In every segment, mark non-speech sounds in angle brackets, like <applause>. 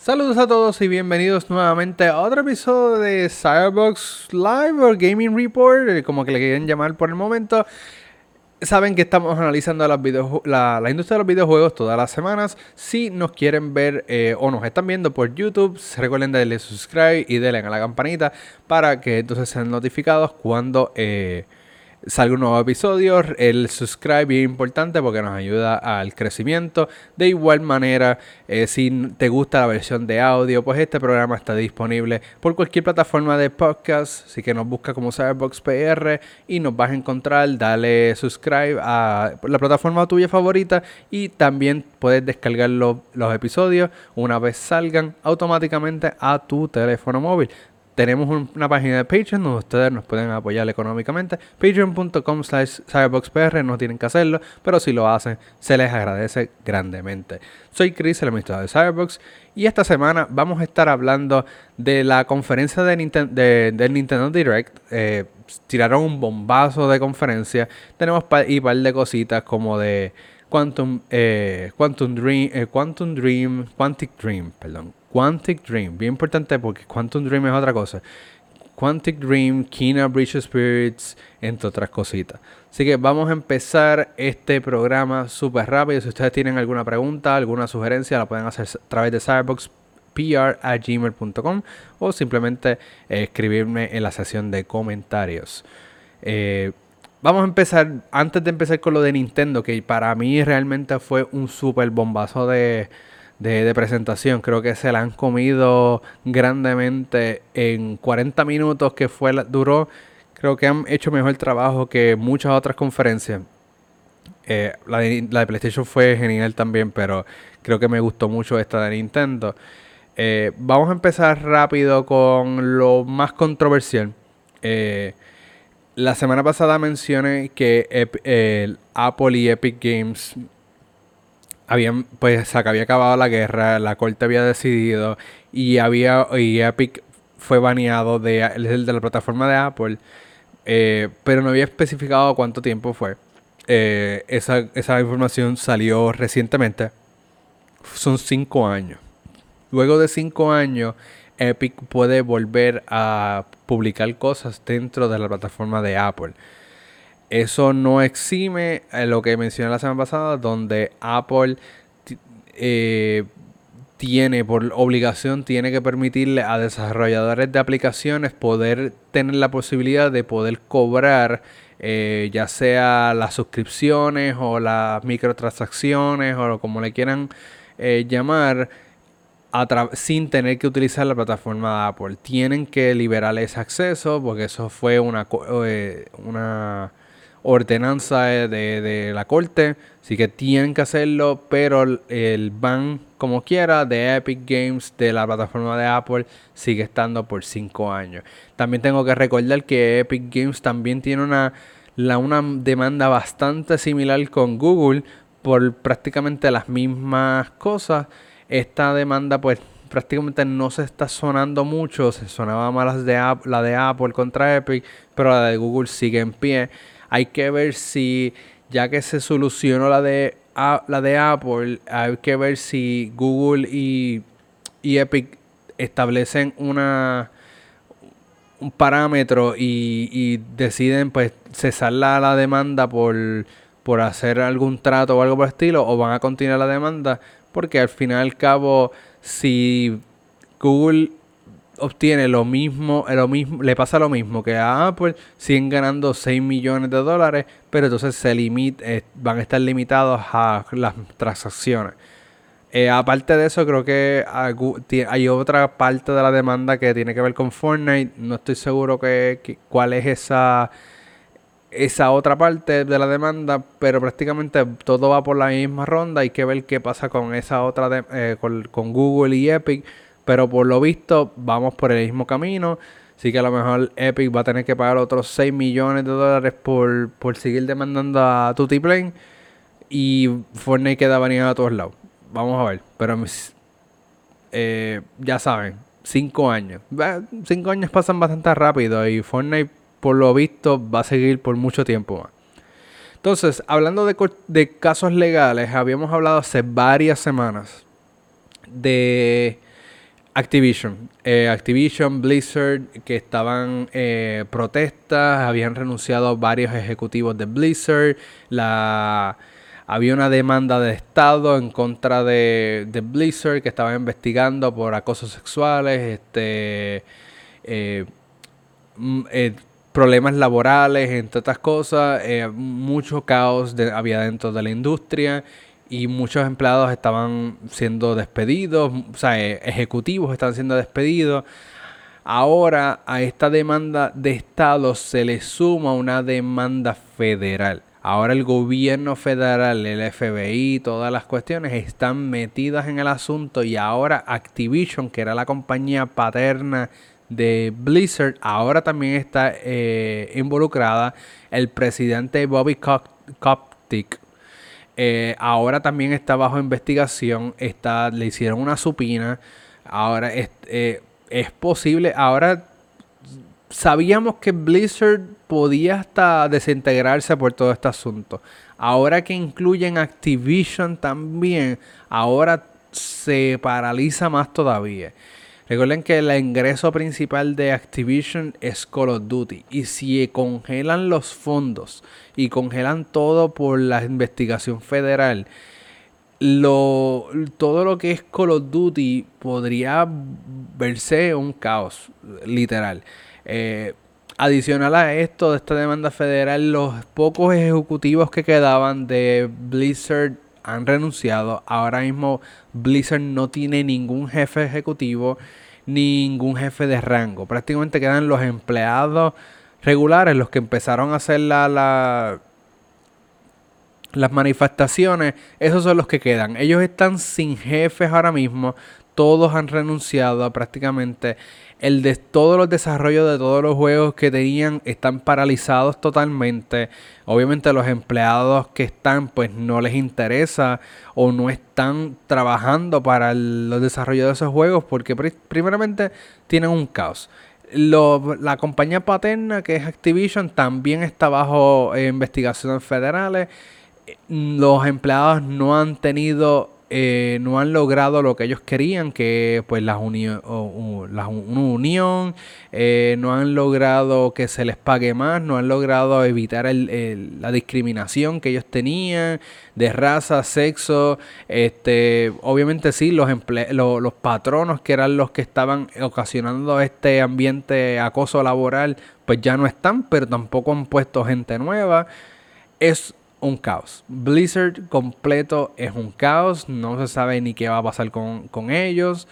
Saludos a todos y bienvenidos nuevamente a otro episodio de Cyberbox Live o Gaming Report, eh, como que le quieren llamar por el momento. Saben que estamos analizando la, industria de los videojuegos todas las semanas. Si nos quieren ver eh, o nos están viendo por YouTube, recuerden darle subscribe y denle a la campanita para que entonces sean notificados cuando... Eh, salga un nuevo episodio. El subscribe es importante porque nos ayuda al crecimiento. De igual manera, eh, si te gusta la versión de audio, pues este programa está disponible por cualquier plataforma de podcast. Así que nos busca como Cyberbox PR y nos vas a encontrar. Dale subscribe a la plataforma tuya favorita y también puedes descargar los episodios una vez salgan automáticamente a tu teléfono móvil. Tenemos una página de Patreon donde ustedes nos pueden apoyar económicamente. Patreon.com slash cyberboxpr, no tienen que hacerlo, pero si lo hacen, se les agradece grandemente. Soy Chris, el administrador de Cyberbox, y esta semana vamos a estar hablando de la conferencia de, del Nintendo Direct. Eh, tiraron un bombazo de conferencia. Tenemos y un par de cositas como de Quantum, eh, Quantum Dream, eh, Quantum Dream, Quantic Dream, perdón Quantic Dream, bien importante porque Quantum Dream es otra cosa. Quantic Dream, Kina Bridge Spirits, entre otras cositas. Así que vamos a empezar este programa súper rápido. Si ustedes tienen alguna pregunta, alguna sugerencia, la pueden hacer a través de cyberboxpr.gmail.com o simplemente eh, escribirme en la sesión de comentarios. Eh, vamos a empezar, antes de empezar con lo de Nintendo, que para mí realmente fue un súper bombazo de, de, presentación. Creo que se la han comido grandemente en 40 minutos que fue duró. Creo que han hecho mejor trabajo que muchas otras conferencias. Eh, la, de, PlayStation fue genial también, pero creo que me gustó mucho esta de Nintendo. Eh, vamos a empezar rápido con lo más controversial. Eh, la semana pasada mencioné que Apple y Epic Games habían, pues se había acabado la guerra, la corte había decidido y había y Epic fue baneado de, de la plataforma de Apple, eh, pero no había especificado cuánto tiempo fue. Eh, esa, esa información salió recientemente. Son cinco años. Luego de cinco años, Epic puede volver a publicar cosas dentro de la plataforma de Apple. Eso no exime a lo que mencioné la semana pasada, donde Apple eh, tiene por obligación, tiene que permitirle a desarrolladores de aplicaciones poder tener la posibilidad de poder cobrar eh, ya sea las suscripciones o las microtransacciones o como le quieran eh, llamar sin tener que utilizar la plataforma de Apple. Tienen que liberar ese acceso porque eso fue una, una ordenanza de, la corte, así que tienen que hacerlo, pero el ban como quiera de Epic Games de la plataforma de Apple sigue estando por 5 años. También tengo que recordar que Epic Games también tiene una, la, una demanda bastante similar con Google por prácticamente las mismas cosas. Esta demanda pues prácticamente no se está sonando mucho, se sonaba más de la de Apple contra Epic, pero la de Google sigue en pie. Hay que ver si, ya que se solucionó la de, la de Apple, hay que ver si Google y, Epic establecen una un parámetro y, deciden pues cesar la, la demanda por, por hacer algún trato o algo por el estilo o van a continuar la demanda porque al final y al cabo si Google obtiene lo mismo, lo mismo, le pasa lo mismo que a Apple, siguen ganando 6 millones de dólares, pero entonces se limita, eh, van a estar limitados a las transacciones. Eh, aparte de eso, creo que hay otra parte de la demanda que tiene que ver con Fortnite. No estoy seguro que, cuál es esa, esa otra parte de la demanda, pero prácticamente todo va por la misma ronda. Hay que ver qué pasa con esa otra, eh, con Google y Epic pero por lo visto, vamos por el mismo camino. Así que a lo mejor Epic va a tener que pagar otros 6 millones de dólares por, seguir demandando a Plane. Y Fortnite queda baneado a todos lados. Vamos a ver. Pero eh, ya saben, 5 años. 5 años pasan bastante rápido. Y Fortnite, por lo visto, va a seguir por mucho tiempo más. Entonces, hablando de, de casos legales, habíamos hablado hace varias semanas de Activision. Eh, Activision, Blizzard, que estaban eh, protestas, habían renunciado varios ejecutivos de Blizzard. Había una demanda de Estado en contra de, Blizzard que estaban investigando por acosos sexuales, este, eh, mm, problemas laborales, entre otras cosas. mucho caos había dentro de la industria y muchos empleados estaban siendo despedidos, o sea, e, ejecutivos están siendo despedidos. Ahora a esta demanda de Estado se le suma una demanda federal. Ahora el gobierno federal, el FBI, todas las cuestiones están metidas en el asunto y ahora Activision, que era la compañía paterna de Blizzard, ahora también está eh, involucrada. El presidente Bobby Koptick eh, ahora también está bajo investigación. Está, le hicieron una supina. Ahora es, eh, es posible. Ahora sabíamos que Blizzard podía hasta desintegrarse por todo este asunto. Ahora que incluyen Activision también, ahora se paraliza más todavía. Recuerden que el ingreso principal de Activision es Call of Duty. Y si congelan los fondos y congelan todo por la investigación federal, lo, todo lo que es Call of Duty podría verse un caos, literal. Eh, adicional a esto, de esta demanda federal, los pocos ejecutivos que quedaban de Blizzard han renunciado. Ahora mismo Blizzard no tiene ningún jefe ejecutivo, ningún jefe de rango. Prácticamente quedan los empleados regulares, los que empezaron a hacer la, las manifestaciones. Esos son los que quedan. Ellos están sin jefes ahora mismo. Todos han renunciado prácticamente el de todos los desarrollos de todos los juegos que tenían están paralizados totalmente. Obviamente los empleados que están pues no les interesa o no están trabajando para los desarrollos de esos juegos porque primeramente tienen un caos. la compañía paterna que es Activision también está bajo eh, investigaciones federales. Los empleados no han tenido eh, no han logrado lo que ellos querían, que pues la, la unión, eh, no han logrado que se les pague más, no han logrado evitar la discriminación que ellos tenían de raza, sexo, este, obviamente sí, los, los patronos que eran los que estaban ocasionando este ambiente acoso laboral, pues ya no están, pero tampoco han puesto gente nueva. Es un caos. Blizzard completo es un caos. No se sabe ni qué va a pasar con, ellos.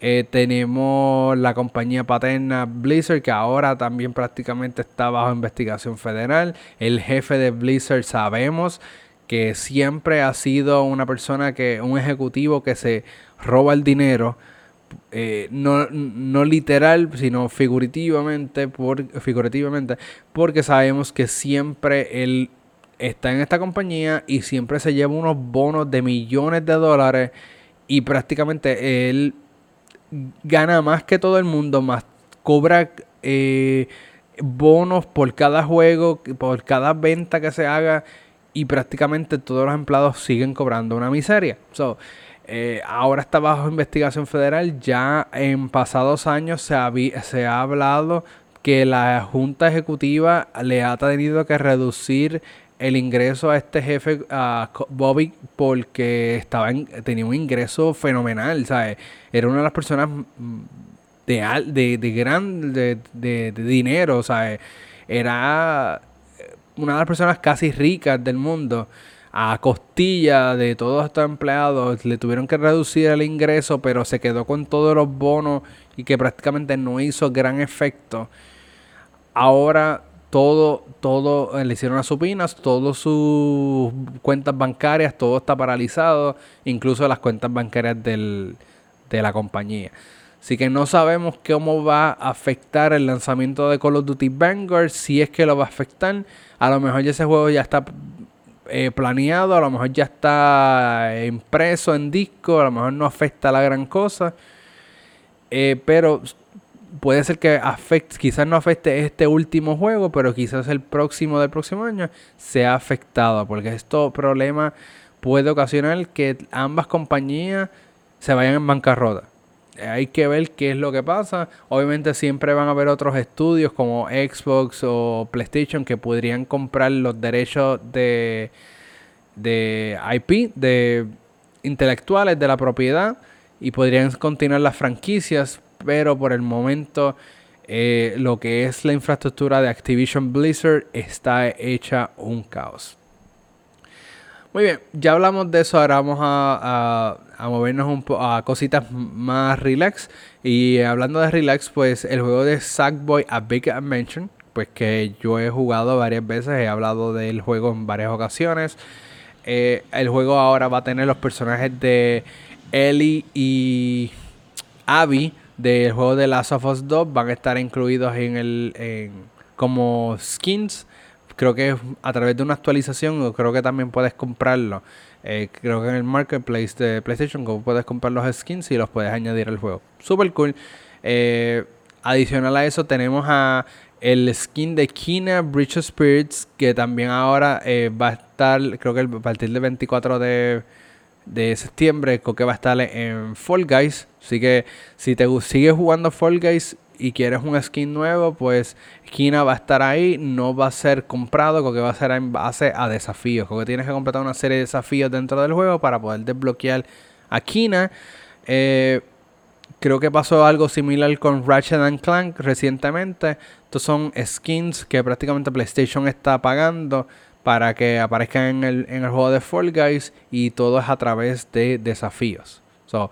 Eh, tenemos la compañía paterna Blizzard que ahora también prácticamente está bajo investigación federal. El jefe de Blizzard sabemos que siempre ha sido una persona que, un ejecutivo que se roba el dinero. Eh, no, no, literal, sino figurativamente, por, figurativamente, porque sabemos que siempre él está en esta compañía y siempre se lleva unos bonos de millones de dólares y prácticamente él gana más que todo el mundo, más cobra eh, bonos por cada juego, por cada venta que se haga y prácticamente todos los empleados siguen cobrando una miseria. Eh, ahora está bajo investigación federal. Ya en pasados años se se ha hablado que la Junta Ejecutiva le ha tenido que reducir el ingreso a este jefe, a Bobby, porque estaba tenía un ingreso fenomenal, ¿sabes? Era una de las personas de, de, de gran de, de, dinero, ¿sabes? Era una de las personas casi ricas del mundo. A costilla de todos estos empleados, le tuvieron que reducir el ingreso, pero se quedó con todos los bonos y que prácticamente no hizo gran efecto. Ahora todo, todo, eh, le hicieron las supinas, todas sus cuentas bancarias, todo está paralizado, incluso las cuentas bancarias del, de la compañía. Así que no sabemos cómo va a afectar el lanzamiento de Call of Duty Vanguard, si es que lo va a afectar. A lo mejor ese juego ya está eh, planeado, a lo mejor ya está impreso en disco, a lo mejor no afecta la gran cosa. Eh, pero puede ser que afecte, quizás no afecte este último juego, pero quizás el próximo del próximo año sea afectado, porque esto problema puede ocasionar que ambas compañías se vayan en bancarrota. hay que ver qué es lo que pasa. Obviamente siempre van a haber otros estudios como Xbox o PlayStation que podrían comprar los derechos de, de IP, de intelectuales de la propiedad y podrían continuar las franquicias, pero por el momento eh, lo que es la infraestructura de Activision Blizzard está hecha un caos. Muy bien, ya hablamos de eso, ahora vamos a, movernos un a cositas más relax. Y hablando de relax, pues el juego de Sackboy A Big Adventure, pues que yo he jugado varias veces, he hablado del juego en varias ocasiones. Eh, el juego ahora va a tener los personajes de Ellie y Abby del juego de Last of Us 2 van a estar incluidos en el como skins creo que a través de una actualización, creo que también puedes comprarlo. Eh, creo que en el marketplace de PlayStation como puedes comprar los skins y los puedes añadir al juego. Super cool. Eh, adicional a eso tenemos a el skin de Kina Bridge of Spirits que también ahora eh, va a estar, creo que a partir del 24 de, de septiembre, creo que va a estar en Fall Guys. Así que si te sigues jugando Fall Guys y quieres un skin nuevo, pues Kina va a estar ahí, no va a ser comprado, porque va a ser en base a desafíos. Porque tienes que completar una serie de desafíos dentro del juego para poder desbloquear a Kina. Eh, creo que pasó algo similar con Ratchet and Clank recientemente. Estos son skins que prácticamente PlayStation está pagando para que aparezcan en el, en el juego de Fall Guys y todo es a través de desafíos. So,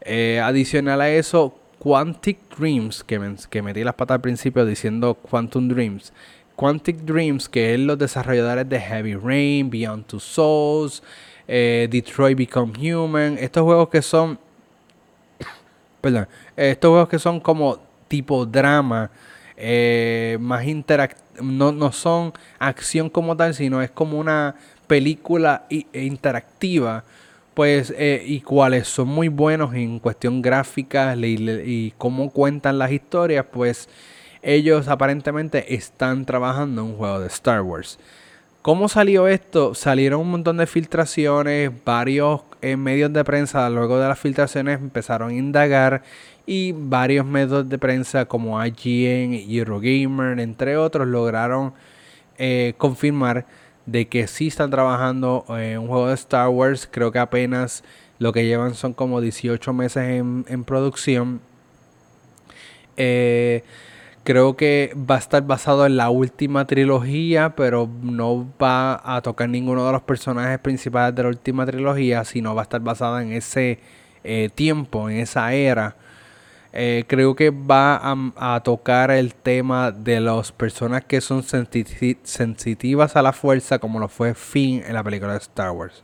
eh, adicional a eso, Quantic Dreams, que, que metí las patas al principio diciendo Quantum Dreams. Quantic Dreams, que es los desarrolladores de Heavy Rain, Beyond Two Souls, eh, Detroit Become Human. Estos juegos que son. <coughs> perdón. Estos juegos que son como tipo drama. Eh, más interactivo. No, no son acción como tal, sino es como una película interactiva pues eh, y cuáles son muy buenos en cuestión gráfica y, cómo cuentan las historias, pues ellos aparentemente están trabajando en un juego de Star Wars. ¿Cómo salió esto? Salieron un montón de filtraciones, varios eh, medios de prensa luego de las filtraciones empezaron a indagar y varios medios de prensa como IGN Eurogamer, entre otros, lograron eh, confirmar de que sí están trabajando en un juego de Star Wars. Creo que apenas lo que llevan son como 18 meses en, producción. Eh, creo que va a estar basado en la última trilogía, pero no va a tocar ninguno de los personajes principales de la última trilogía, sino va a estar basada en ese eh, tiempo, en esa era. Eh, creo que va a, tocar el tema de las personas que son sensitivas a la fuerza, como lo fue Finn en la película de Star Wars.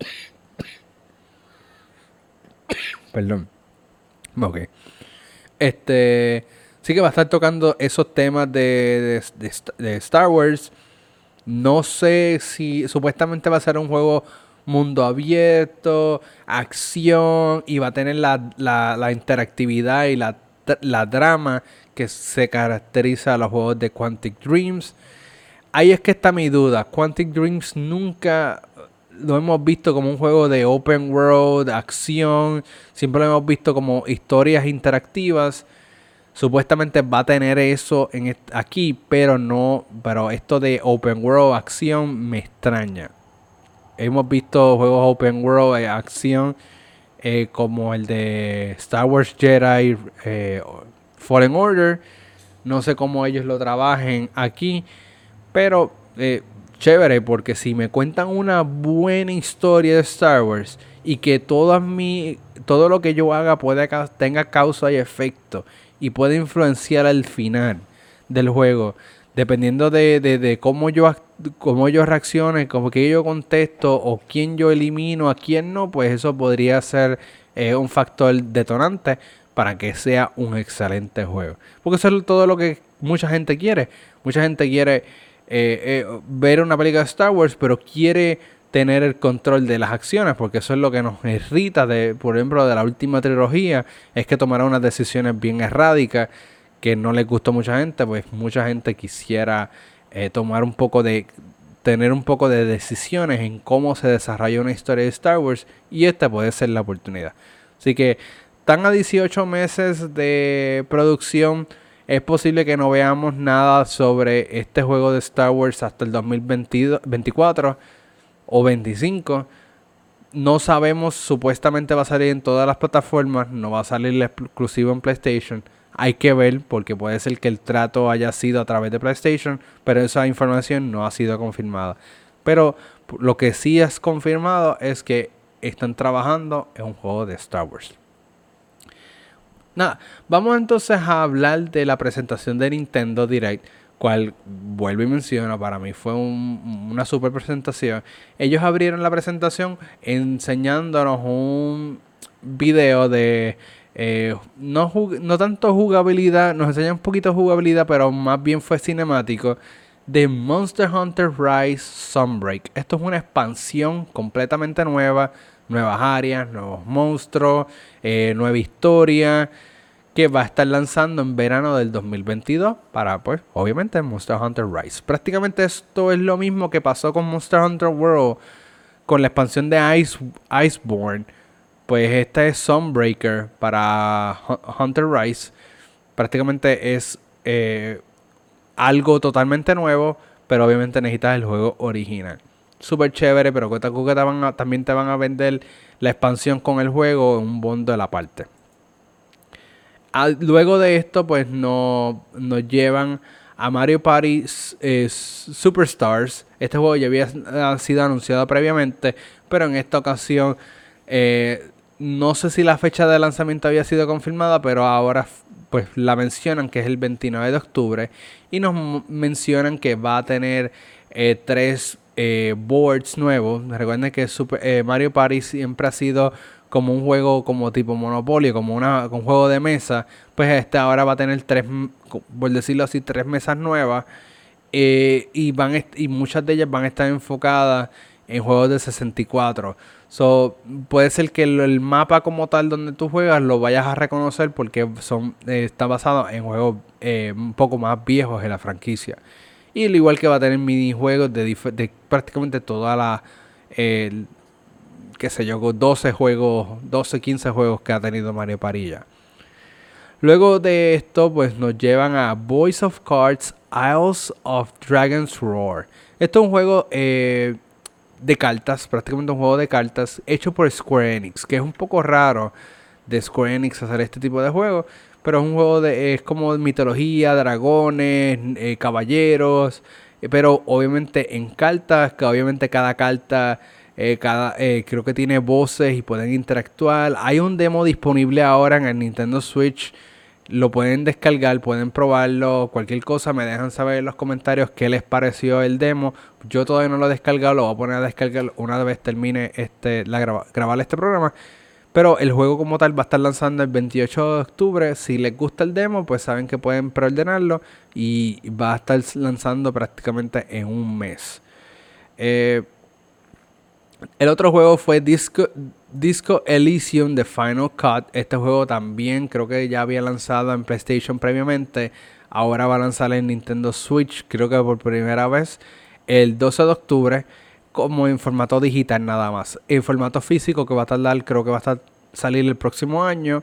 <coughs> Perdón. Ok. Este. Sí que va a estar tocando esos temas de, de Star Wars. No sé si supuestamente va a ser un juego mundo abierto, acción y va a tener la, interactividad y la, la, drama que se caracteriza a los juegos de Quantic Dreams. Ahí es que está mi duda. Quantic Dreams nunca lo hemos visto como un juego de open world, acción. Siempre lo hemos visto como historias interactivas. Supuestamente va a tener eso en aquí, pero no, pero esto de open world, acción me extraña hemos visto juegos open world de acción eh, como el de Star Wars Jedi eh, Fallen Order. No sé cómo ellos lo trabajen aquí, pero eh, chévere porque si me cuentan una buena historia de Star Wars y que todo, mi, todo lo que yo haga pueda, tenga causa y efecto y pueda influenciar al final del juego, dependiendo de, de, cómo, yo, cómo yo reaccione, cómo que yo contesto o quién yo elimino, a quién no, pues eso podría ser eh, un factor detonante para que sea un excelente juego. Porque eso es todo lo que mucha gente quiere. Mucha gente quiere eh, eh, ver una película de Star Wars, pero quiere tener el control de las acciones, porque eso es lo que nos irrita, de, por ejemplo, de la última trilogía, es que tomaron unas decisiones bien erráticas que no le gustó a mucha gente, pues mucha gente quisiera eh, tomar un poco de tener un poco de decisiones en cómo se desarrolla una historia de Star Wars y esta puede ser la oportunidad. Así que están a 18 meses de producción, es posible que no veamos nada sobre este juego de Star Wars hasta el 2024 o 25. No sabemos, supuestamente va a salir en todas las plataformas, no va a salir exclusivo en PlayStation. Hay que ver porque puede ser que el trato haya sido a través de PlayStation, pero esa información no ha sido confirmada. Pero lo que sí es confirmado es que están trabajando en un juego de Star Wars. Nada, vamos entonces a hablar de la presentación de Nintendo Direct, cual vuelvo y menciono, para mí fue una super presentación. Ellos abrieron la presentación enseñándonos un video de eh, no, no tanto jugabilidad, nos enseñan un poquito jugabilidad, pero más bien fue cinemático de Monster Hunter Rise Sunbreak. Esto es una expansión completamente nueva, nuevas áreas, nuevos monstruos, eh, nueva historia que va a estar lanzando en verano del 2022 para, pues, obviamente Monster Hunter Rise. Prácticamente esto es lo mismo que pasó con Monster Hunter World con la expansión de Ice, Iceborne. Pues esta es Sunbreaker para Hunter Rise. Prácticamente es eh, algo totalmente nuevo, pero obviamente necesitas el juego original. Súper chévere, pero que también te van a vender la expansión con el juego en un bondo de la parte. Ah, luego de esto, pues nos llevan a Mario Party eh, Superstars. Este juego ya había sido anunciado previamente, pero en esta ocasión eh, no sé si la fecha de lanzamiento había sido confirmada, pero ahora pues la mencionan que es el 29 de octubre y nos mencionan que va a tener eh, tres eh, boards nuevos. Recuerden que eh, Mario Party siempre ha sido como un juego como tipo Monopoly, como una, un juego de mesa. Pues este ahora va a tener tres, por decirlo así, tres mesas nuevas. y, van y muchas de ellas van a estar enfocadas en juegos de 64. So, puede ser que el, mapa como tal donde tú juegas lo vayas a reconocer porque son, eh, está basado en juegos eh, un poco más viejos de la franquicia. Y al igual que va a tener minijuegos de, de prácticamente toda la, qué sé yo, 12 juegos, 12, 15 juegos que ha tenido Mario Parilla. Luego de esto, pues nos llevan a Voice of Cards Isles of Dragon's Roar. Esto es un juego eh, de cartas, prácticamente un juego de cartas hecho por Square Enix, que es un poco raro de Square Enix hacer este tipo de juego, pero es un juego de es como mitología, dragones, eh, caballeros, eh, pero obviamente en cartas, que obviamente cada carta eh, cada, creo que tiene voces y pueden interactuar. Hay un demo disponible ahora en el Nintendo Switch lo pueden descargar, pueden probarlo, cualquier cosa, me dejan saber en los comentarios qué les pareció el demo. Yo todavía no lo he descargado, lo voy a poner a descargar una vez termine este, la grabar este programa. Pero el juego como tal va a estar lanzando el 28 de octubre. Si les gusta el demo, pues saben que pueden preordenarlo y va a estar lanzando prácticamente en un mes. Eh, el otro juego fue Disco, Disco Elysium The Final Cut. Este juego también creo que ya había lanzado en PlayStation previamente. Ahora va a lanzar en Nintendo Switch, creo que por primera vez, el 12 de octubre, como en formato digital nada más. En formato físico, que va a tardar, creo que va a estar, salir el próximo año.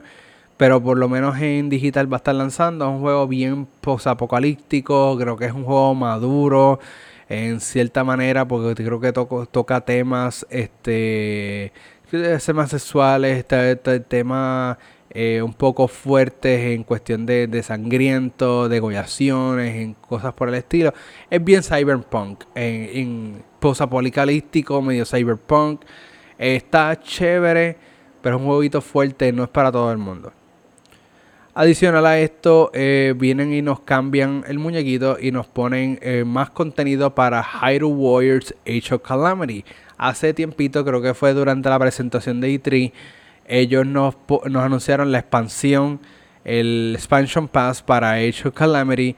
Pero por lo menos en digital va a estar lanzando. Es un juego bien post-apocalíptico. Creo que es un juego maduro en cierta manera, porque creo que toca temas, este, temas sexuales, este, temas eh, un poco fuertes en cuestión de, de sangriento, degollaciones, en cosas por el estilo. Es bien cyberpunk, en, en post-apocalíptico, medio cyberpunk. está chévere, pero es un jueguito fuerte, no es para todo el mundo. Adicional a esto, eh, vienen y nos cambian el muñequito y nos ponen eh, más contenido para Hyrule Warriors Age of Calamity. Hace tiempito, creo que fue durante la presentación de E3, ellos nos, nos anunciaron la expansión, el Expansion Pass para Age of Calamity.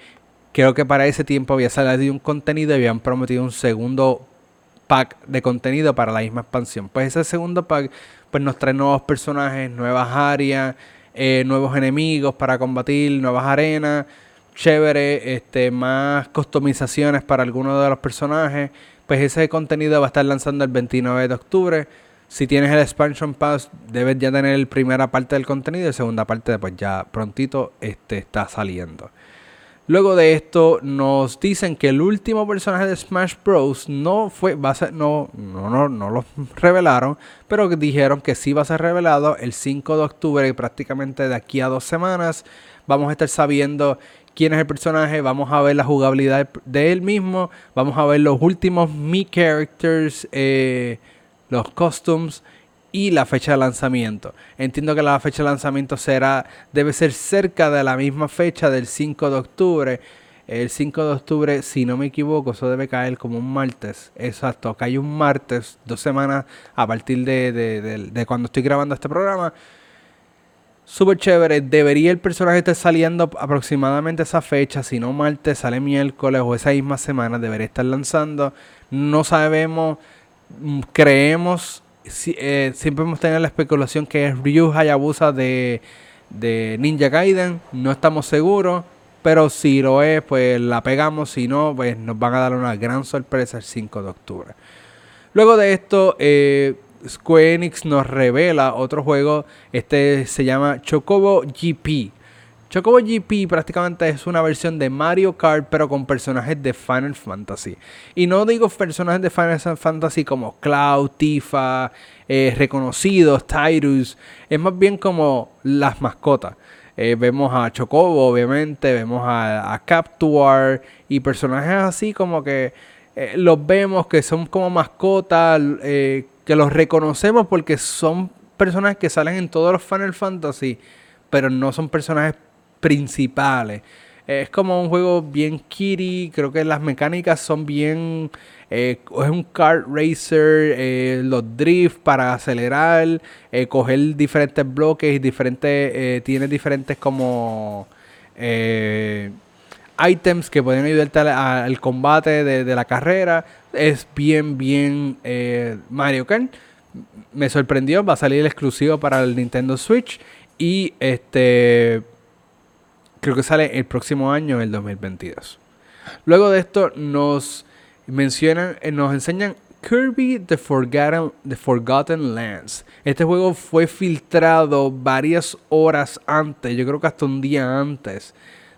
Creo que para ese tiempo había salido un contenido y habían prometido un segundo pack de contenido para la misma expansión. Pues ese segundo pack pues nos trae nuevos personajes, nuevas áreas eh, nuevos enemigos para combatir, nuevas arenas, chévere, este, más customizaciones para algunos de los personajes. Pues ese contenido va a estar lanzando el 29 de octubre. Si tienes el expansion pass, debes ya tener la primera parte del contenido y segunda parte pues ya prontito este, está saliendo. Luego de esto nos dicen que el último personaje de Smash Bros. no fue, va a ser, no, no, no, no lo <laughs> revelaron, pero dijeron que sí va a ser revelado el 5 de octubre, prácticamente de aquí a dos semanas. Vamos a estar sabiendo quién es el personaje, vamos a ver la jugabilidad de él mismo, vamos a ver los últimos Mi Characters, eh, los costumes y la fecha de lanzamiento. Entiendo que la fecha de lanzamiento será debe ser cerca de la misma fecha del 5 de octubre. El 5 de octubre, si no me equivoco, eso debe caer como un martes. Exacto, cae un martes, dos semanas a partir de, de cuando estoy grabando este programa. Súper chévere. Debería el personaje estar saliendo aproximadamente esa fecha. Si no martes, sale miércoles o esa misma semana. Debería estar lanzando. No sabemos. Mm, creemos eh, siempre hemos tenido la especulación que es Ryu Hayabusa de, de Ninja Gaiden. No estamos seguros. Pero si lo es, pues la pegamos. Si no, pues nos van a dar una gran sorpresa el 5 de octubre. Luego de esto, eh, Square Enix nos revela otro juego. Este se llama Chocobo GP. Chocobo GP prácticamente es una versión de Mario Kart, pero con personajes de Final Fantasy. Y no digo personajes de Final Fantasy como Cloud, Tifa, eh, reconocidos, Tyrus. Es más bien como las mascotas. Eh, vemos a Chocobo, obviamente, vemos a, a Captuar y personajes así como que eh, los vemos que son como mascotas, que los reconocemos porque son personajes que salen en todos los Final Fantasy, pero no son personajes principales. Es como un juego bien kitty, creo que las mecánicas son bien... Eh, es un kart racer, eh, los drift para acelerar, eh, coger diferentes bloques diferentes... tiene diferentes como... items que pueden ayudarte al, combate de, la carrera. Es bien, bien Mario Kart. Me sorprendió, va a salir el exclusivo para el Nintendo Switch. Y este creo que sale el próximo año, el 2022. Luego de esto nos mencionan, eh, nos enseñan Kirby The Forgotten, The Forgotten Lands. Este juego fue filtrado varias horas antes, yo creo que hasta un día antes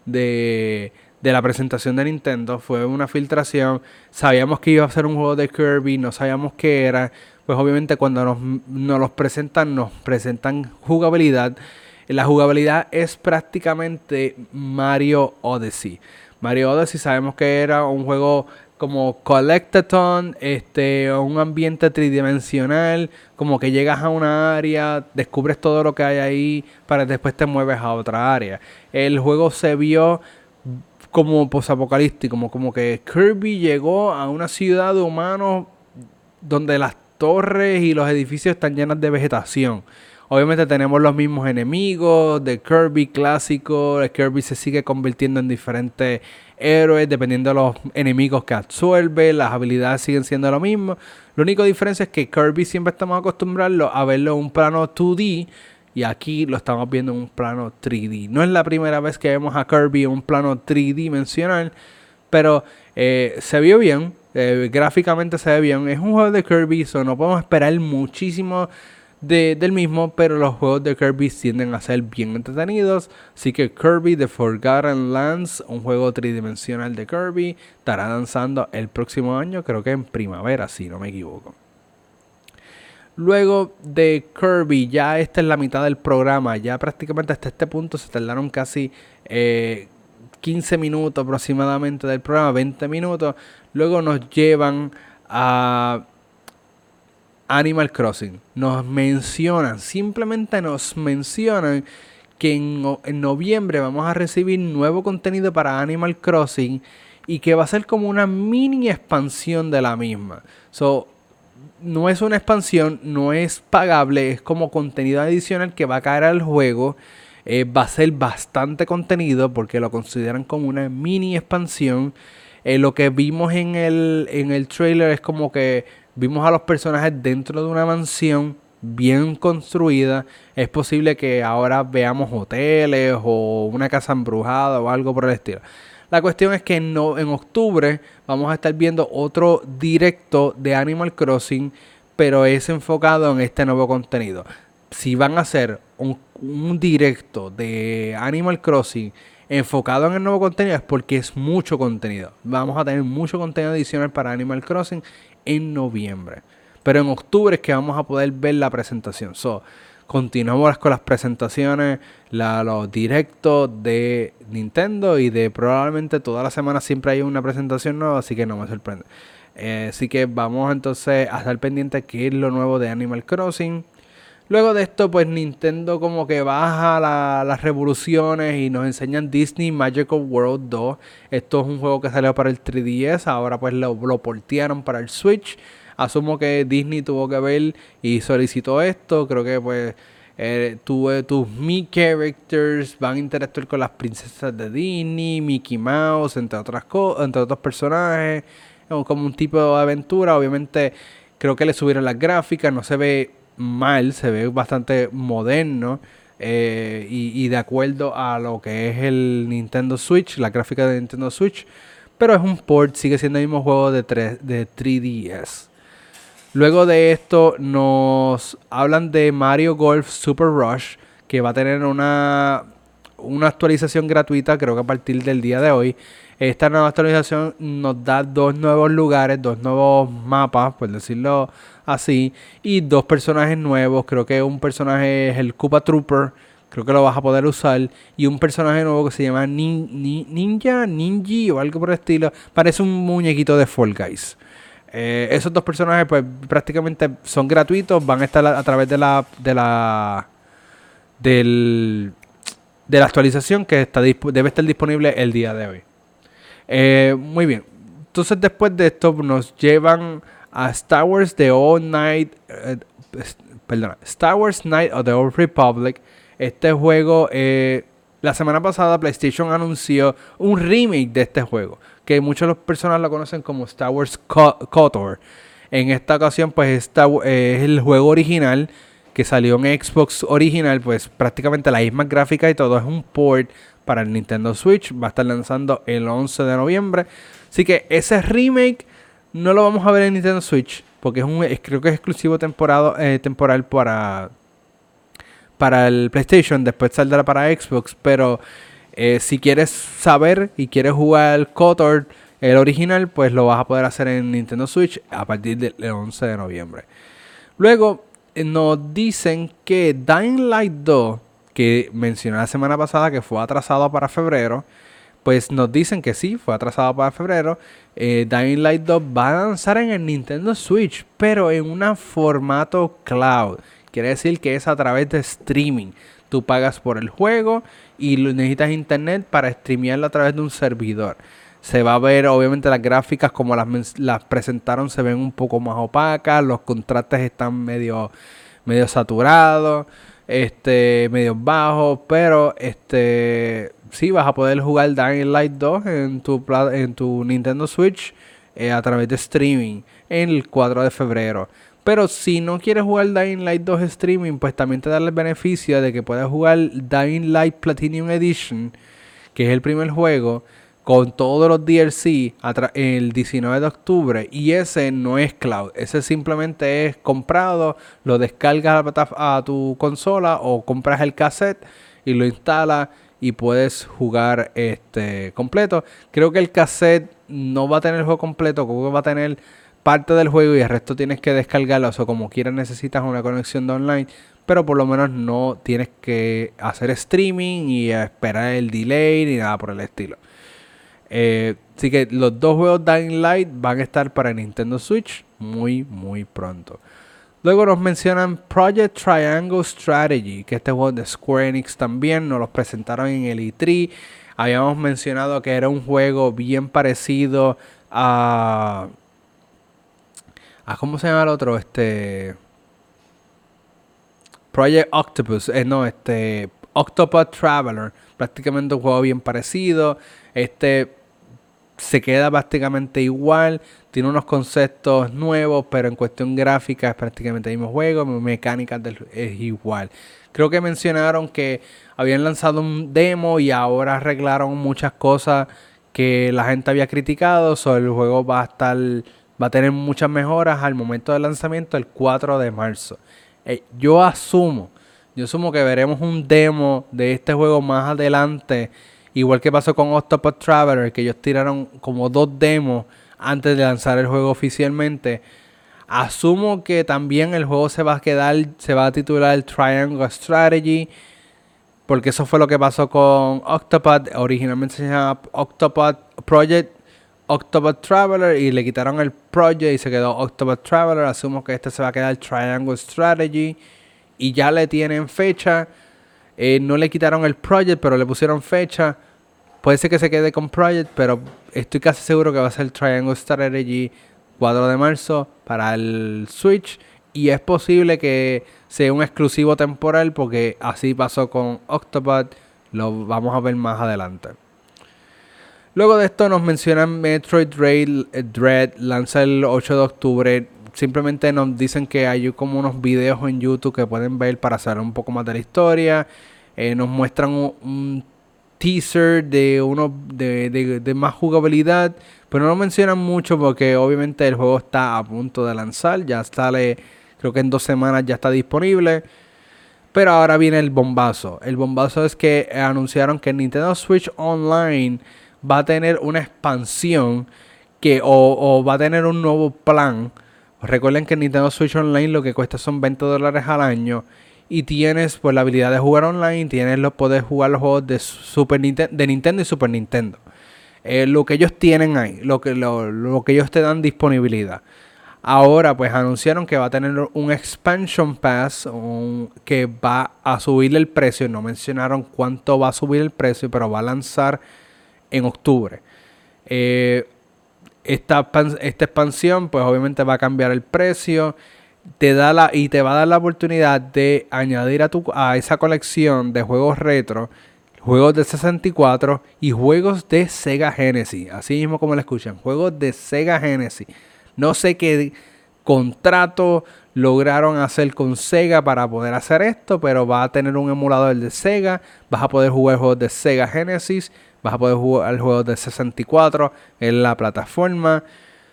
de, de la presentación de Nintendo. Fue una filtración. Sabíamos que iba a ser un juego de Kirby, no sabíamos qué era. Pues obviamente cuando nos, nos los presentan, nos presentan jugabilidad. La jugabilidad es prácticamente Mario Odyssey. Mario Odyssey sabemos que era un juego como Collectathon, este, un ambiente tridimensional, como que llegas a una área, descubres todo lo que hay ahí, para después te mueves a otra área. El juego se vio como posapocalíptico, como, como que Kirby llegó a una ciudad de humanos donde las torres y los edificios están llenas de vegetación. Obviamente tenemos los mismos enemigos de Kirby clásico. Kirby se sigue convirtiendo en diferentes héroes dependiendo de los enemigos que absorbe. Las habilidades siguen siendo lo mismo. La única diferencia es que Kirby siempre estamos acostumbrados a verlo en un plano 2D. Y aquí lo estamos viendo en un plano 3D. No es la primera vez que vemos a Kirby en un plano 3D Pero eh, se vio bien. Eh, gráficamente se ve bien. Es un juego de Kirby. So no podemos esperar muchísimo del mismo, pero los juegos de Kirby tienden a ser bien entretenidos. Así que Kirby The Forgotten Lands, un juego tridimensional de Kirby, estará lanzando el próximo año, creo que en primavera, si no me equivoco. Luego de Kirby, ya esta es la mitad del programa, ya prácticamente hasta este punto se tardaron casi 15 eh, minutos aproximadamente del programa, 20 minutos. Luego nos llevan a Animal Crossing. Nos mencionan, simplemente nos mencionan que en, noviembre vamos a recibir nuevo contenido para Animal Crossing y que va a ser como una mini expansión de la misma. No es una expansión, no es pagable, es como contenido adicional que va a caer al juego. Eh, va a ser bastante contenido porque lo consideran como una mini expansión. Eh, lo que vimos en el, en el trailer es como que Vimos a los personajes dentro de una mansión bien construida. Es posible que ahora veamos hoteles o una casa embrujada o algo por el estilo. La cuestión es que en, en octubre vamos a estar viendo otro directo de Animal Crossing, pero es enfocado en este nuevo contenido. Si van a hacer un, un directo de Animal Crossing enfocado en el nuevo contenido es porque es mucho contenido. Vamos a tener mucho contenido adicional para Animal Crossing en noviembre. Pero en octubre es que vamos a poder ver la presentación. So, continuamos con las presentaciones, los directos de Nintendo y de probablemente toda la semana siempre hay una presentación nueva, así que no me sorprende. Eh, así que vamos entonces a estar pendientes qué es lo nuevo de Animal Crossing. Luego de esto, pues Nintendo como que baja las revoluciones y nos enseñan Disney Magical World 2. Esto es un juego que salió para el 3DS, ahora pues lo, lo portearon para el Switch. Asumo que Disney tuvo que ver y solicitó esto. Creo que pues eh, tus Mi Characters van a interactuar con las princesas de Disney, Mickey Mouse, entre otras cosas, entre otros personajes. Como un tipo de aventura. Obviamente creo que le subieron las gráficas, no se ve mal, se ve bastante moderno. Eh, y, de acuerdo a lo que es el Nintendo Switch, la gráfica de Nintendo Switch. Pero es un port, sigue siendo el mismo juego de, 3, de 3DS. Luego de esto nos hablan de Mario Golf Super Rush, que va a tener una, una actualización gratuita, creo que a partir del día de hoy. Esta nueva actualización nos da dos nuevos lugares, dos nuevos mapas, por decirlo así, y dos personajes nuevos. Creo que un personaje es el Koopa Trooper, creo que lo vas a poder usar, y un personaje nuevo que se llama Ninja, Ninji o algo por el estilo. Parece un muñequito de Fall Guys. Eh, esos dos personajes, pues prácticamente son gratuitos, van a estar a, través de la, de la, del, de la actualización que está, debe estar disponible el día de hoy. Eh, muy bien. Entonces después de esto nos llevan a Star Wars The Old Night. Eh, perdona, Star Wars Night of the Old Republic. Este juego, eh, la semana pasada PlayStation anunció un remake de este juego. Que muchas de personas lo conocen como Star Wars KOTOR. En esta ocasión, pues esta, es el juego original que salió en Xbox original, pues prácticamente la misma gráfica y todo es un port para el Nintendo Switch. Va a estar lanzando el 11 de noviembre. Así que ese remake no lo vamos a ver en Nintendo Switch. Porque es un, creo que es exclusivo eh, temporal para, para el PlayStation. Después saldrá para Xbox. Pero eh, si quieres saber y quieres jugar KOTOR, el original, pues lo vas a poder hacer en Nintendo Switch a partir del 11 de noviembre. Luego eh, nos dicen que Dying Light 2 que mencioné la semana pasada que fue atrasado para febrero, pues nos dicen que sí, fue atrasado para febrero. Eh, Dying Light 2 va a lanzar en el Nintendo Switch, pero en un formato cloud. Quiere decir que es a través de streaming. Tú pagas por el juego y necesitas internet para streamearlo a través de un servidor. Se va a ver, obviamente, las gráficas como las, las presentaron se ven un poco más opacas, los contrastes están medio, medio saturados este, medio bajo, pero este, sí vas a poder jugar Dying Light 2 en tu, en tu Nintendo Switch eh, a través de streaming el 4 de febrero. Pero si no quieres jugar Dying Light 2 streaming, pues también te da el beneficio de que puedes jugar Dying Light Platinum Edition, que es el primer juego con todos los DLC el 19 de octubre y ese no es cloud, ese simplemente es comprado, lo descargas a tu consola o compras el cassette y lo instalas y puedes jugar este completo. Creo que el cassette no va a tener el juego completo, creo que va a tener parte del juego y el resto tienes que descargarlo, o como quieras necesitas una conexión de online, pero por lo menos no tienes que hacer streaming y esperar el delay ni nada por el estilo. Eh, así que los dos juegos Dying Light van a estar para Nintendo Switch muy, muy pronto. Luego nos mencionan Project Triangle Strategy, que este juego de Square Enix también nos los presentaron en el E3. Habíamos mencionado que era un juego bien parecido a. a ¿Cómo se llama el otro? Este. Project Octopus. Eh, no, este. Octopath Traveler. Prácticamente un juego bien parecido. Este se queda prácticamente igual, tiene unos conceptos nuevos, pero en cuestión gráfica es prácticamente el mismo juego, mecánica es igual. Creo que mencionaron que habían lanzado un demo y ahora arreglaron muchas cosas que la gente había criticado, sobre el juego va a estar va a tener muchas mejoras al momento del lanzamiento el 4 de marzo. Eh, yo asumo, yo asumo que veremos un demo de este juego más adelante, igual que pasó con Octopath Traveler, que ellos tiraron como dos demos antes de lanzar el juego oficialmente. Asumo que también el juego se va a quedar, se va a titular Triangle Strategy, porque eso fue lo que pasó con Octopath. Originalmente se llamaba Octopath Project Octopath Traveler y le quitaron el Project y se quedó Octopath Traveler. Asumo que este se va a quedar Triangle Strategy y ya le tienen fecha. Eh, no le quitaron el Project, pero le pusieron fecha. Puede ser que se quede con Project, pero estoy casi seguro que va a ser Triangle Strategy 4 de marzo para el Switch. Y es posible que sea un exclusivo temporal porque así pasó con Octopath. Lo vamos a ver más adelante. Luego de esto nos mencionan Metroid eh, Dread, lanza el 8 de octubre. Simplemente nos dicen que hay como unos videos en YouTube que pueden ver para saber un poco más de la historia. Eh, nos muestran un, teaser de uno de, de, más jugabilidad. Pero no lo mencionan mucho porque obviamente el juego está a punto de lanzar. Ya sale, creo que en dos semanas ya está disponible. Pero ahora viene el bombazo. El bombazo es que anunciaron que Nintendo Switch Online va a tener una expansión que o, va a tener un nuevo plan. Recuerden que Nintendo Switch Online lo que cuesta son 20 dólares al año. Y tienes pues la habilidad de jugar online, tienes los poder jugar los juegos de Super Nintendo, de Nintendo y Super Nintendo. Eh, lo que ellos tienen ahí, lo que, lo, que ellos te dan disponibilidad. Ahora pues anunciaron que va a tener un expansion pass que va a subir el precio. No mencionaron cuánto va a subir el precio, pero va a lanzar en octubre. Eh, esta, esta, expansión, pues obviamente va a cambiar el precio. Te da la, y te va a dar la oportunidad de añadir a, tu, a esa colección de juegos retro, juegos de 64 y juegos de Sega Genesis. Así mismo como lo escuchan, juegos de Sega Genesis. No sé qué contrato lograron hacer con Sega para poder hacer esto, pero va a tener un emulador de Sega. Vas a poder jugar juegos de Sega Genesis Vas a poder jugar juegos de 64 en la plataforma.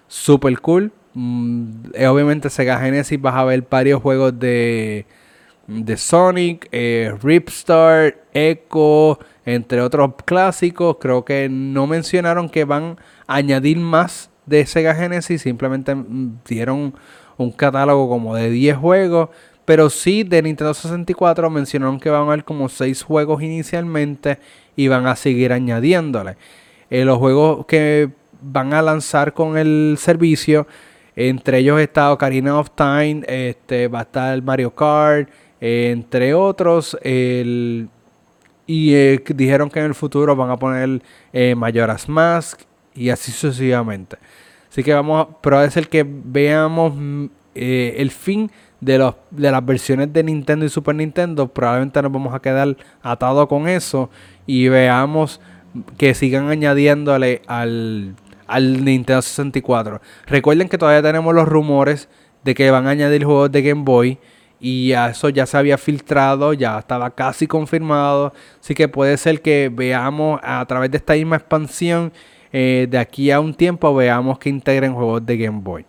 Super cool. Mm, eh, obviamente Sega Genesis vas a ver varios juegos de, de Sonic, eh, Ripstar, Echo, entre otros clásicos. Creo que no mencionaron que van a añadir más de Sega Genesis. Simplemente mm, dieron un catálogo como de 10 juegos. Pero sí, de Nintendo 64 mencionaron que van a haber como 6 juegos inicialmente y van a seguir añadiéndole. Eh, los juegos que van a lanzar con el servicio, entre ellos está Ocarina of Time, este, va a estar Mario Kart, entre otros. y eh, dijeron que en el futuro van a poner eh, Majora's Mask y así sucesivamente. Así que vamos, a, pero es el que veamos mm, el fin de, los, de las versiones de Nintendo y Super Nintendo. Probablemente nos vamos a quedar atados con eso y veamos que sigan añadiéndole al, al Nintendo 64. Recuerden que todavía tenemos los rumores de que van a añadir juegos de Game Boy. Y eso ya se había filtrado, ya estaba casi confirmado. Así que puede ser que veamos a través de esta misma expansión, eh, de aquí a un tiempo, veamos que integren juegos de Game Boy.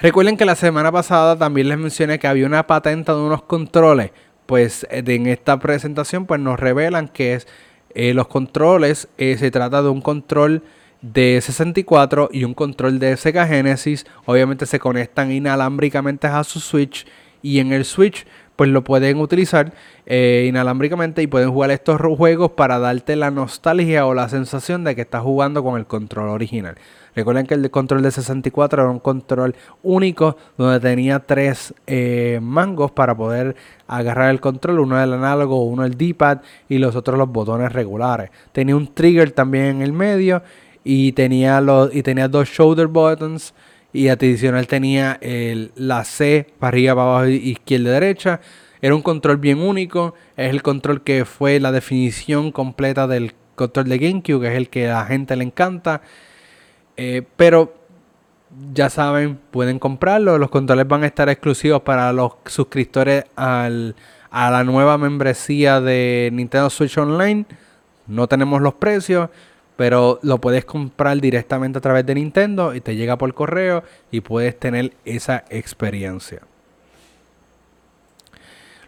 Recuerden que la semana pasada también les mencioné que había una patente de unos controles pues eh, en esta presentación pues nos revelan que es eh, los controles, eh, se trata de un control de 64 y un control de Sega Genesis. Obviamente se conectan inalámbricamente a su Switch y en el Switch pues lo pueden utilizar inalámbricamente y pueden jugar estos juegos para darte la nostalgia o la sensación de que estás jugando con el control original. Recuerden que el control de 64 era un control único donde tenía tres eh, mangos para poder agarrar el control, uno el análogo, uno el D-pad y los otros los botones regulares. Tenía un trigger también en el medio y tenía los y tenía dos shoulder buttons y adicional tenía el, la C para arriba, para abajo, izquierda derecha. Era un control bien único. Es el control que fue la definición completa del control de GameCube, que es el que a la gente le encanta. Eh, pero ya saben, pueden comprarlo. Los controles van a estar exclusivos para los suscriptores a la nueva membresía de Nintendo Switch Online. No tenemos los precios, pero lo puedes comprar directamente a través de Nintendo y te llega por correo y puedes tener esa experiencia.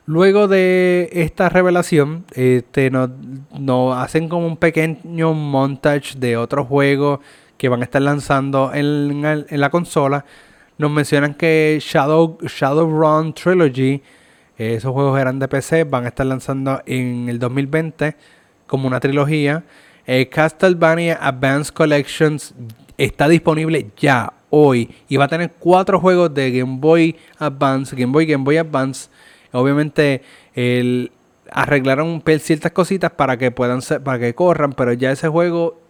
Luego de esta revelación, este, nos, hacen como un pequeño montage de otros juegos que van a estar lanzando en, la consola. Nos mencionan que Shadow, Shadowrun Trilogy, esos juegos eran de PC, van a estar lanzando en el 2020 como una trilogía. Eh, Castlevania Advanced Collections está disponible ya, hoy. Y va a tener cuatro juegos de Game Boy Advance, Game Boy, Game Boy Advance. Obviamente, el, arreglaron ciertas cositas para que puedan ser, para que corran, pero ya ese juego,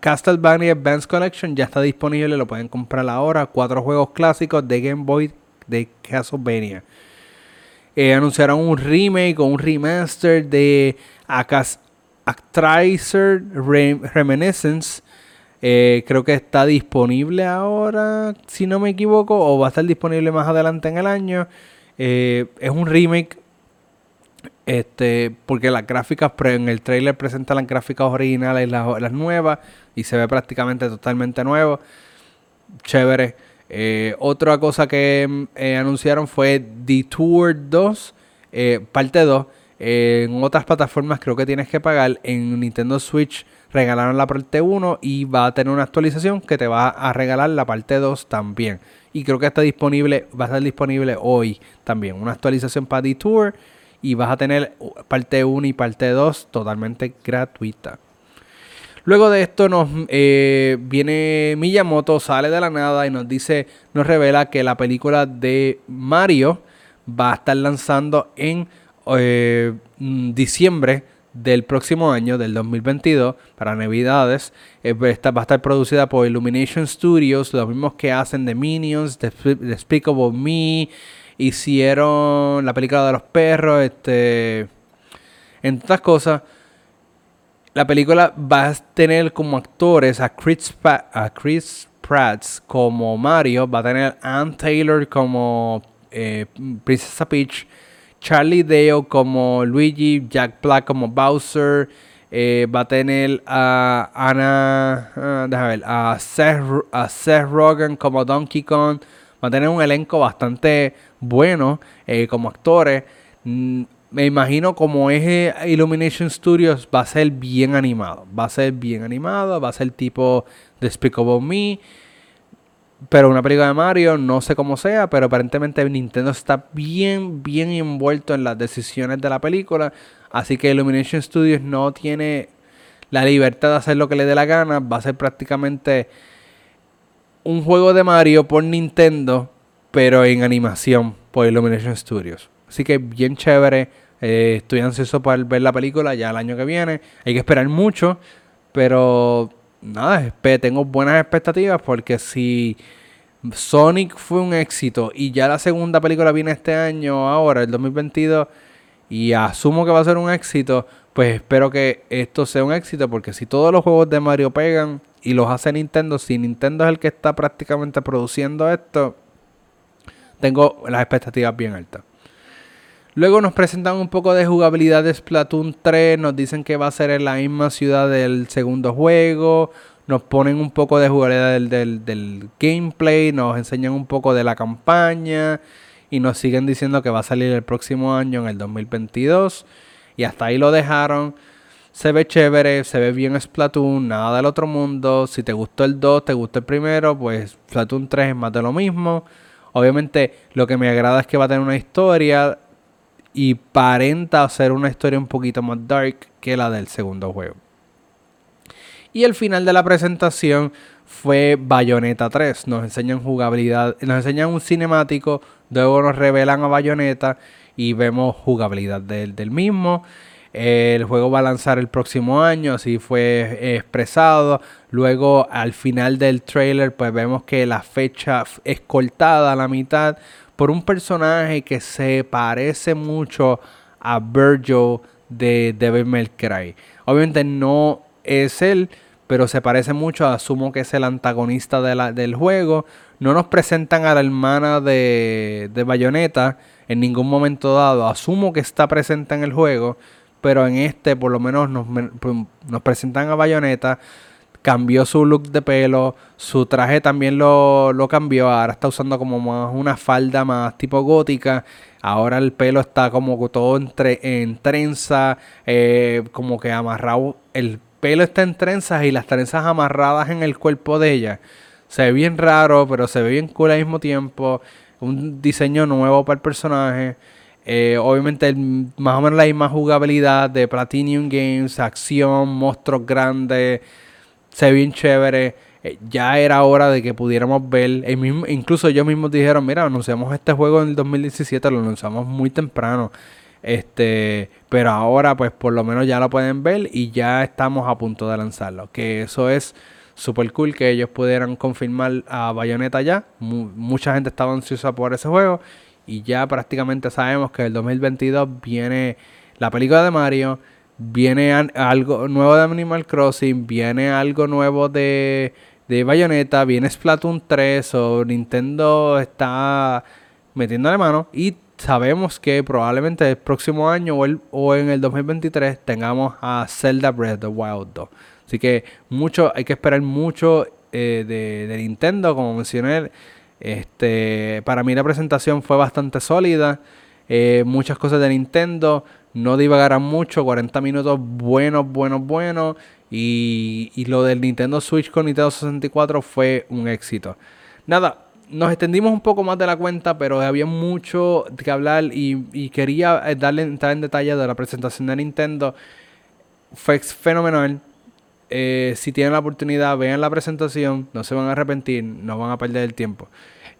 Castlevania Advanced Collection, ya está disponible, lo pueden comprar ahora. Cuatro juegos clásicos de Game Boy de Castlevania. Eh, anunciaron un remake o un remaster de Actraiser Reminiscence. Eh, creo que está disponible ahora, si no me equivoco, o va a estar disponible más adelante en el año. Eh, es un remake. Este, porque las gráficas en el trailer presenta las gráficas originales y las, nuevas. Y se ve prácticamente totalmente nuevo. Chévere. Eh, otra cosa que anunciaron fue Detour 2, parte 2 en otras plataformas creo que tienes que pagar. En Nintendo Switch regalaron la parte 1 y va a tener una actualización que te va a regalar la parte 2 también. Y creo que está disponible, va a estar disponible hoy también. Una actualización para Detour y vas a tener parte 1 y parte 2 totalmente gratuita. Luego de esto nos eh, viene Miyamoto, sale de la nada y nos dice, nos revela que la película de Mario va a estar lanzando en eh, mm, diciembre del próximo año, del 2022, para Navidades. Eh, esta va a estar producida por Illumination Studios, los mismos que hacen The Minions, The Despicable Me, hicieron la película de los perros, este, entre otras cosas. La película va a tener como actores a Chris, a Chris Pratt como Mario, va a tener a Ann Taylor como eh, Princesa Peach, Charlie Dale como Luigi, Jack Black como Bowser. Eh, va a tener a Ana, ah, déjame ver, a Seth, a Seth Rogen como Donkey Kong. Va a tener un elenco bastante bueno eh, como actores. Mm, me imagino como es Illumination Studios va a ser bien animado. Va a ser bien animado, va a ser tipo Despicable Me. Pero una película de Mario, no sé cómo sea, pero aparentemente Nintendo está bien, bien envuelto en las decisiones de la película. Así que Illumination Studios no tiene la libertad de hacer lo que le dé la gana. Va a ser prácticamente un juego de Mario por Nintendo, pero en animación por Illumination Studios. Así que bien chévere. Eh, estoy ansioso para ver la película ya el año que viene. Hay que esperar mucho, pero nada, tengo buenas expectativas porque si Sonic fue un éxito y ya la segunda película viene este año, ahora, el 2022, y asumo que va a ser un éxito, pues espero que esto sea un éxito porque si todos los juegos de Mario pegan y los hace Nintendo, si Nintendo es el que está prácticamente produciendo esto, tengo las expectativas bien altas. Luego nos presentan un poco de jugabilidad de Splatoon 3, nos dicen que va a ser en la misma ciudad del segundo juego, nos ponen un poco de jugabilidad del, gameplay, nos enseñan un poco de la campaña y nos siguen diciendo que va a salir el próximo año, en el 2022. Y hasta ahí lo dejaron. Se ve chévere, se ve bien Splatoon, nada del otro mundo. Si te gustó el 2, te gustó el primero, pues Splatoon 3 es más de lo mismo. Obviamente lo que me agrada es que va a tener una historia y parenta ser una historia un poquito más dark que la del segundo juego. Y el final de la presentación fue Bayonetta 3. Nos enseñan jugabilidad, nos enseñan un cinemático, luego nos revelan a Bayonetta y vemos jugabilidad del, del mismo. El juego va a lanzar el próximo año, así fue expresado. Luego al final del trailer pues vemos que la fecha es cortada a la mitad por un personaje que se parece mucho a Virgil de Devil May Cry. Obviamente no es él, pero se parece mucho, asumo que es el antagonista del juego. No nos presentan a la hermana de, de Bayonetta en ningún momento dado. Asumo que está presente en el juego, pero en este por lo menos nos, nos presentan a Bayonetta cambió su look de pelo, su traje también lo, cambió, ahora está usando como más una falda más tipo gótica, ahora el pelo está como todo entre, en trenza, eh, como que amarrado, el pelo está en trenzas y las trenzas amarradas en el cuerpo de ella. Se ve bien raro, pero se ve bien cool al mismo tiempo. Un diseño nuevo para el personaje. Eh, obviamente más o menos la misma jugabilidad de Platinum Games, acción, monstruos grandes, se ve bien chévere. Eh, ya era hora de que pudiéramos ver, incluso ellos mismos dijeron, mira, anunciamos este juego en el 2017, lo anunciamos muy temprano. Este, pero ahora pues por lo menos ya lo pueden ver y ya estamos a punto de lanzarlo. Que eso es super cool que ellos pudieran confirmar a Bayonetta ya. mucha gente estaba ansiosa por ese juego y ya prácticamente sabemos que el 2022 viene la película de Mario, viene algo nuevo de Animal Crossing, viene algo nuevo de, de Bayonetta, viene Splatoon 3 o Nintendo está metiéndole mano y sabemos que probablemente el próximo año o, o en el 2023 tengamos a Zelda Breath of the Wild 2. Así que mucho, hay que esperar mucho eh, de, Nintendo, como mencioné. Este, para mí la presentación fue bastante sólida. Eh, muchas cosas de Nintendo. No divagaran mucho. 40 minutos buenos, buenos, buenos. Y, y lo del Nintendo Switch con Nintendo 64 fue un éxito. Nada, nos extendimos un poco más de la cuenta, pero había mucho que hablar y, quería eh, darle entrar en detalle de la presentación de Nintendo. Fue fenomenal. Eh, si tienen la oportunidad, vean la presentación, no se van a arrepentir, no van a perder el tiempo.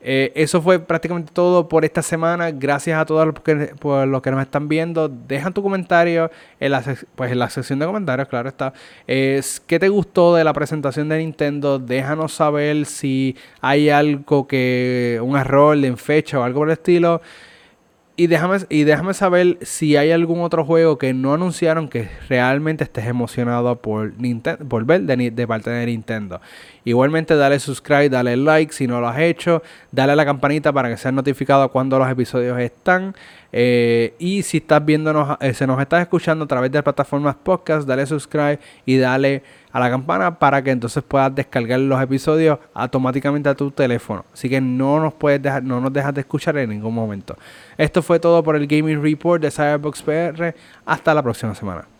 Eh, eso fue prácticamente todo por esta semana. Gracias a todos los que, por los que nos están viendo. Dejan tu comentario en la, pues en la sección de comentarios, claro está. Es, ¿Qué te gustó de la presentación de Nintendo? Déjanos saber si hay algo que, un error en fecha o algo por el estilo. Y déjame, y déjame saber si hay algún otro juego que no anunciaron que realmente estés emocionado por, Nintendo, por ver de, de, parte de Nintendo. Igualmente dale subscribe, dale like si no lo has hecho, dale a la campanita para que seas notificado cuando los episodios están. Eh, y si estás viéndonos, eh, se nos estás escuchando a través de plataformas podcast, dale subscribe y dale a la campana para que entonces puedas descargar los episodios automáticamente a tu teléfono. Así que no nos puedes dejar, no nos dejas de escuchar en ningún momento. Esto fue todo por el Gaming Report de Cyberbox PR. Hasta la próxima semana.